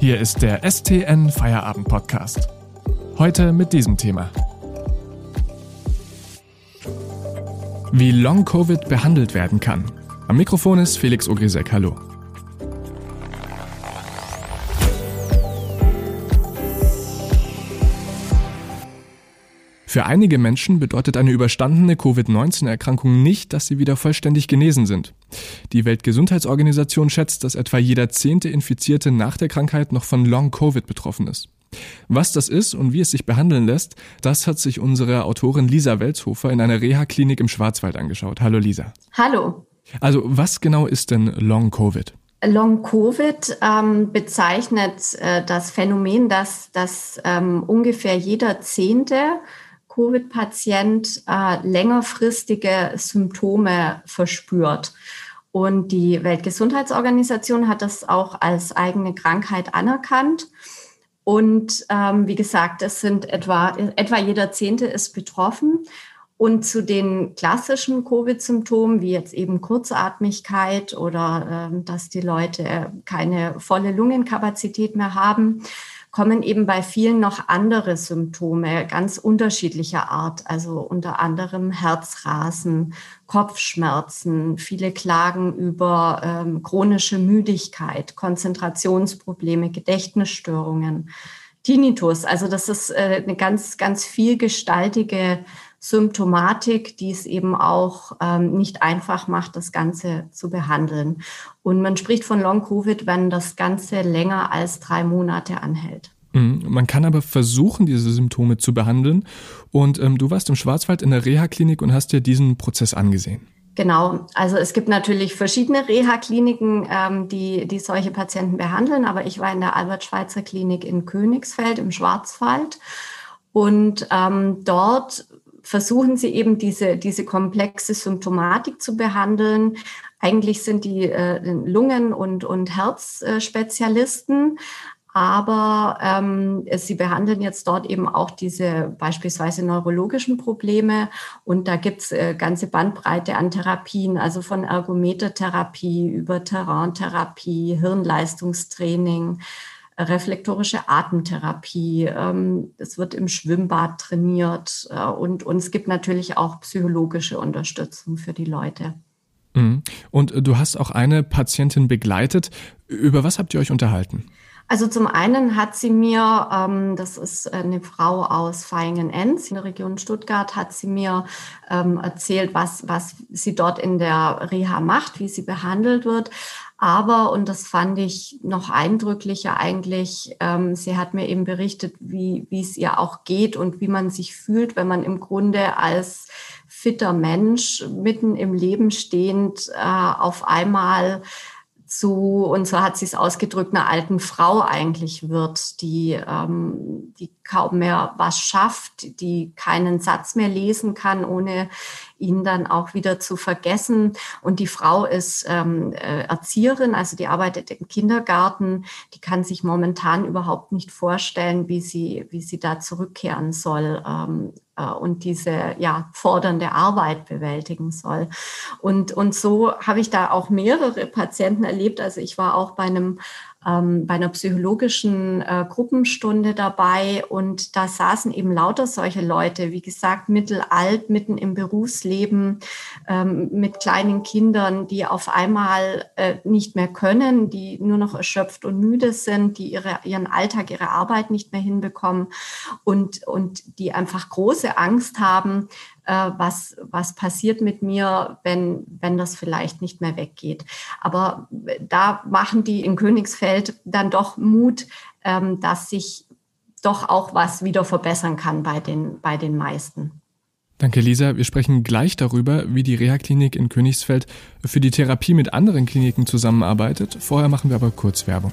Hier ist der STN Feierabend Podcast. Heute mit diesem Thema. Wie Long Covid behandelt werden kann. Am Mikrofon ist Felix Ogrisek. Hallo. Für einige Menschen bedeutet eine überstandene Covid-19-Erkrankung nicht, dass sie wieder vollständig genesen sind. Die Weltgesundheitsorganisation schätzt, dass etwa jeder zehnte Infizierte nach der Krankheit noch von Long-Covid betroffen ist. Was das ist und wie es sich behandeln lässt, das hat sich unsere Autorin Lisa Welzhofer in einer Reha-Klinik im Schwarzwald angeschaut. Hallo Lisa. Hallo. Also was genau ist denn Long-Covid? Long-Covid ähm, bezeichnet äh, das Phänomen, dass, dass ähm, ungefähr jeder Zehnte Covid-Patient äh, längerfristige Symptome verspürt. Und die Weltgesundheitsorganisation hat das auch als eigene Krankheit anerkannt. Und ähm, wie gesagt, es sind etwa, etwa jeder Zehnte ist betroffen. Und zu den klassischen Covid-Symptomen, wie jetzt eben Kurzatmigkeit oder äh, dass die Leute keine volle Lungenkapazität mehr haben, kommen eben bei vielen noch andere Symptome ganz unterschiedlicher Art, also unter anderem Herzrasen, Kopfschmerzen, viele klagen über ähm, chronische Müdigkeit, Konzentrationsprobleme, Gedächtnisstörungen, Tinnitus. Also das ist äh, eine ganz, ganz vielgestaltige Symptomatik, die es eben auch ähm, nicht einfach macht, das Ganze zu behandeln. Und man spricht von Long-Covid, wenn das Ganze länger als drei Monate anhält. Mhm. Man kann aber versuchen, diese Symptome zu behandeln. Und ähm, du warst im Schwarzwald in der Reha-Klinik und hast dir diesen Prozess angesehen. Genau, also es gibt natürlich verschiedene Reha-Kliniken, ähm, die, die solche Patienten behandeln, aber ich war in der Albert-Schweitzer-Klinik in Königsfeld im Schwarzwald. Und ähm, dort versuchen sie eben diese, diese komplexe Symptomatik zu behandeln. Eigentlich sind die äh, Lungen- und, und Herzspezialisten, aber ähm, sie behandeln jetzt dort eben auch diese beispielsweise neurologischen Probleme. Und da gibt's äh, ganze Bandbreite an Therapien, also von Ergometertherapie über Terraintherapie, Hirnleistungstraining, reflektorische Atemtherapie. Ähm, es wird im Schwimmbad trainiert äh, und, und es gibt natürlich auch psychologische Unterstützung für die Leute. Mhm. Und äh, du hast auch eine Patientin begleitet. Über was habt ihr euch unterhalten? Also zum einen hat sie mir, ähm, das ist eine Frau aus Vaihingen-Enz in der Region Stuttgart, hat sie mir ähm, erzählt, was, was sie dort in der Reha macht, wie sie behandelt wird. Aber, und das fand ich noch eindrücklicher eigentlich, ähm, sie hat mir eben berichtet, wie, wie es ihr auch geht und wie man sich fühlt, wenn man im Grunde als fitter Mensch mitten im Leben stehend äh, auf einmal zu, und so hat sie es ausgedrückt, einer alten Frau eigentlich wird, die, ähm, die kaum mehr was schafft, die keinen Satz mehr lesen kann, ohne ihn dann auch wieder zu vergessen. Und die Frau ist ähm, äh, Erzieherin, also die arbeitet im Kindergarten. Die kann sich momentan überhaupt nicht vorstellen, wie sie, wie sie da zurückkehren soll. Ähm, äh, und diese ja, fordernde Arbeit bewältigen soll. Und, und so habe ich da auch mehrere Patienten erlebt. Also ich war auch bei einem ähm, bei einer psychologischen äh, Gruppenstunde dabei. Und da saßen eben lauter solche Leute, wie gesagt, mittelalt, mitten im Berufsleben, ähm, mit kleinen Kindern, die auf einmal äh, nicht mehr können, die nur noch erschöpft und müde sind, die ihre, ihren Alltag, ihre Arbeit nicht mehr hinbekommen und, und die einfach große Angst haben, was, was passiert mit mir, wenn, wenn das vielleicht nicht mehr weggeht. Aber da machen die in Königsfeld dann doch Mut, ähm, dass sich doch auch was wieder verbessern kann bei den, bei den meisten. Danke, Lisa. Wir sprechen gleich darüber, wie die Reha-Klinik in Königsfeld für die Therapie mit anderen Kliniken zusammenarbeitet. Vorher machen wir aber kurz Werbung.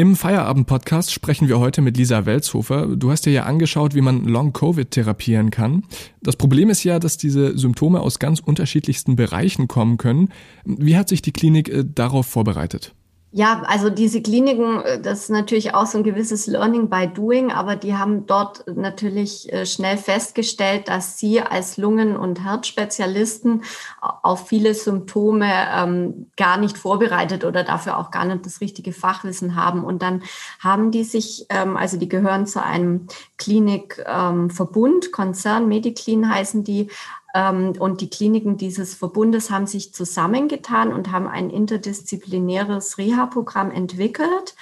Im Feierabend-Podcast sprechen wir heute mit Lisa Welzhofer. Du hast dir ja angeschaut, wie man Long-Covid therapieren kann. Das Problem ist ja, dass diese Symptome aus ganz unterschiedlichsten Bereichen kommen können. Wie hat sich die Klinik äh, darauf vorbereitet? Ja, also diese Kliniken, äh, das ist natürlich auch so ein gewisses Learning by Doing, aber die haben dort natürlich äh, schnell festgestellt, dass sie als Lungen- und Herzspezialisten auf viele Symptome ähm, gar nicht vorbereitet oder dafür auch gar nicht das richtige Fachwissen haben. Und dann haben die sich, ähm, also die gehören zu einem Klinikverbund, ähm, Konzern, Mediclean heißen die, und die Kliniken dieses Verbundes haben sich zusammengetan und haben ein interdisziplinäres Reha-Programm entwickelt.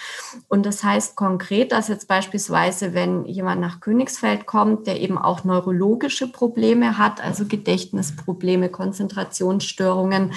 Und das heißt konkret, dass jetzt beispielsweise, wenn jemand nach Königsfeld kommt, der eben auch neurologische Probleme hat, also Gedächtnisprobleme, Konzentrationsstörungen,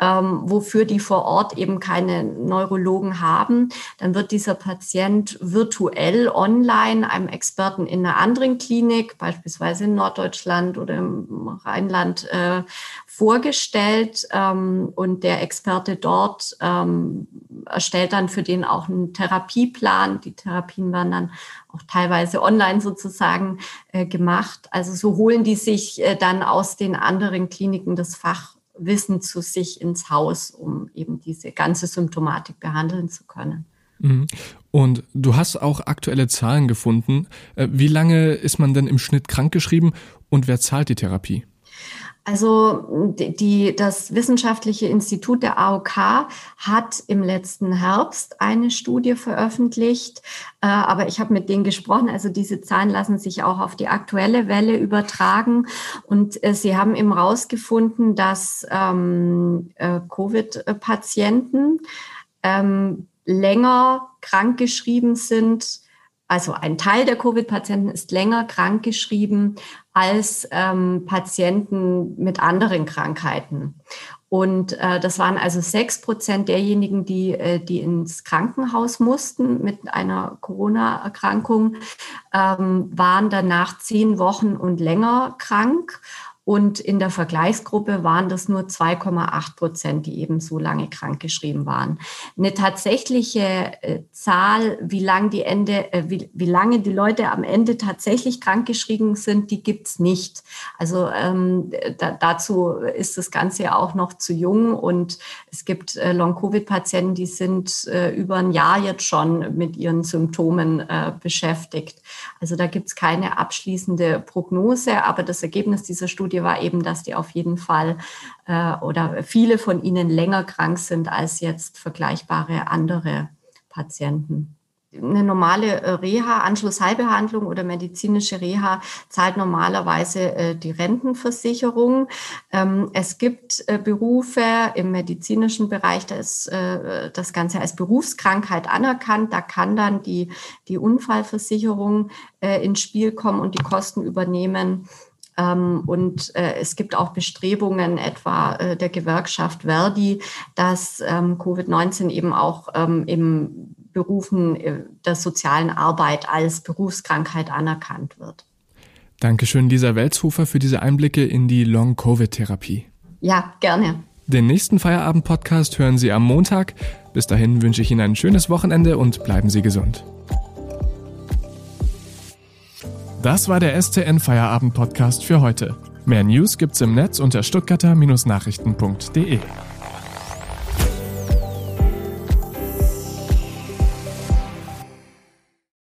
ähm, wofür die vor Ort eben keine Neurologen haben, dann wird dieser Patient virtuell online einem Experten in einer anderen Klinik, beispielsweise in Norddeutschland oder im Rheinland äh, vorgestellt ähm, und der Experte dort ähm, erstellt dann für den auch einen Therapieplan. Die Therapien werden dann auch teilweise online sozusagen äh, gemacht. Also so holen die sich äh, dann aus den anderen Kliniken das Fachwissen zu sich ins Haus, um eben diese ganze Symptomatik behandeln zu können. Mhm. Und du hast auch aktuelle Zahlen gefunden. Äh, wie lange ist man denn im Schnitt krankgeschrieben und wer zahlt die Therapie? Also die, das Wissenschaftliche Institut der AOK hat im letzten Herbst eine Studie veröffentlicht, äh, aber ich habe mit denen gesprochen. Also diese Zahlen lassen sich auch auf die aktuelle Welle übertragen und äh, sie haben eben herausgefunden, dass ähm, äh, Covid-Patienten ähm, länger krankgeschrieben sind also ein Teil der Covid-Patienten ist länger krankgeschrieben als ähm, Patienten mit anderen Krankheiten. Und äh, das waren also sechs Prozent derjenigen, die, äh, die ins Krankenhaus mussten mit einer Corona-Erkrankung, ähm, waren danach zehn Wochen und länger krank. Und in der Vergleichsgruppe waren das nur 2,8 Prozent, die eben so lange krankgeschrieben waren. Eine tatsächliche äh, Zahl, wie lange die Ende, äh, wie, wie lange die Leute am Ende tatsächlich krankgeschrieben sind, die gibt's nicht. Also ähm, da, dazu ist das Ganze ja auch noch zu jung und es gibt äh, Long-Covid-Patienten, die sind äh, über ein Jahr jetzt schon mit ihren Symptomen beschäftigt. Also da gibt's keine abschließende Prognose, aber das Ergebnis dieser Studie Studie war eben, dass die auf jeden Fall äh, oder viele von ihnen länger krank sind als jetzt vergleichbare andere Patienten eine normale äh, Reha, Anschlussheilbehandlung oder medizinische Reha zahlt normalerweise äh, die Rentenversicherung. Ähm, es gibt äh, Berufe im medizinischen Bereich, da ist das Ganze als Berufskrankheit anerkannt. Da kann dann die, die Unfallversicherung ins Spiel kommen und die Kosten übernehmen. Ähm, und äh, es gibt auch Bestrebungen etwa äh, der Gewerkschaft Verdi, dass ähm, Covid-19 eben auch ähm, im Berufen äh, der sozialen Arbeit als Berufskrankheit anerkannt wird. Dankeschön, Lisa Welzhofer, für diese Einblicke in die Long-Covid-Therapie. Ja, gerne. Den nächsten Feierabend-Podcast hören Sie am Montag. Bis dahin wünsche ich Ihnen ein schönes Wochenende und bleiben Sie gesund. Das war der STN Feierabend Podcast für heute. Mehr News gibt's im Netz unter stuttgarter-nachrichten.de.